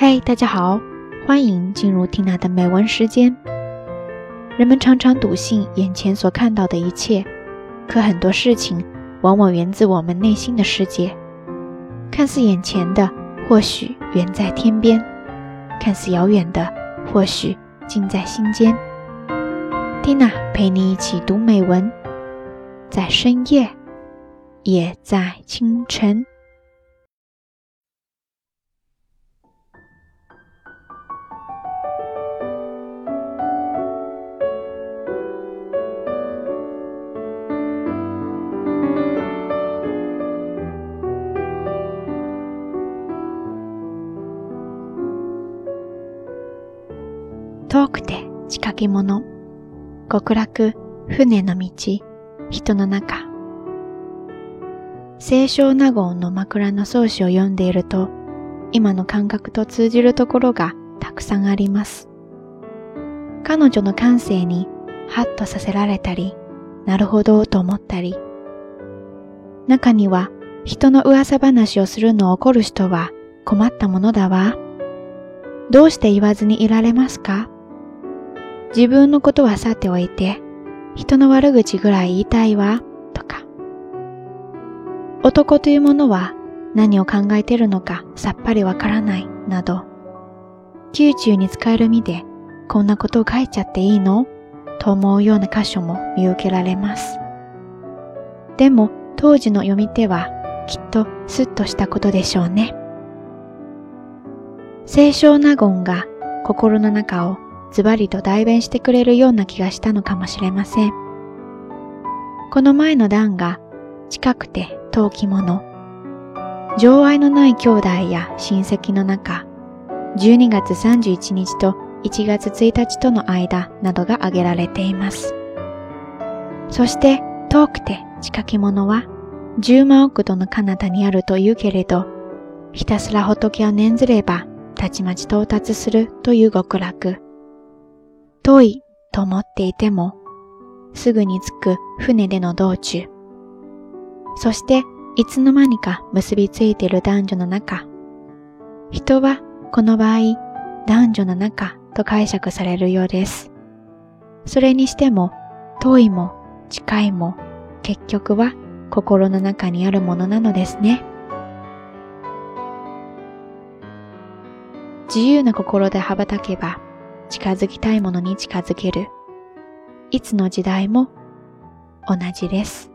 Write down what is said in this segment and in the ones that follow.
嗨，大家好，欢迎进入缇娜的美文时间。人们常常笃信眼前所看到的一切，可很多事情往往源自我们内心的世界。看似眼前的，或许远在天边；看似遥远的，或许近在心间。缇娜陪你一起读美文，在深夜，也在清晨。遠くて仕掛け物、極楽、船の道、人の中。清少納言の枕草子を読んでいると、今の感覚と通じるところがたくさんあります。彼女の感性にハッとさせられたり、なるほどと思ったり、中には人の噂話をするのを怒る人は困ったものだわ。どうして言わずにいられますか？自分のことはさておいて、人の悪口ぐらい言いたいわ、とか。男というものは何を考えてるのかさっぱりわからない、など。宮中に使える身で、こんなことを書いちゃっていいの？と思うような箇所も見受けられます。でも、当時の読み手は、きっとスッとしたことでしょうね。清少納言が心の中をズバリと代弁してくれるような気がしたのかもしれません。この前の段が近くて遠き者、情愛のない兄弟や親戚の中、12月31日と1月1日との間などが挙げられています。そして遠くて近き者は10万億度の彼方にあるというけれど、ひたすら仏を念ずればたちまち到達するという極楽。遠いと思っていても、すぐに着く船での道中。そしていつの間にか結びついている男女の中。人はこの場合、男女の中と解釈されるようです。それにしても、遠いも近いも結局は心の中にあるものなのですね。自由な心で羽ばたけば、近づきたいものに近づける。いつの時代も同じです。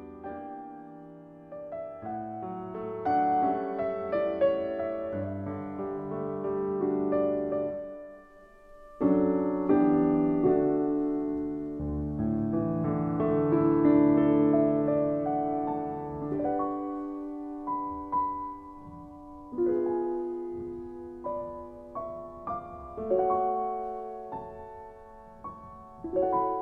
thank you Thank you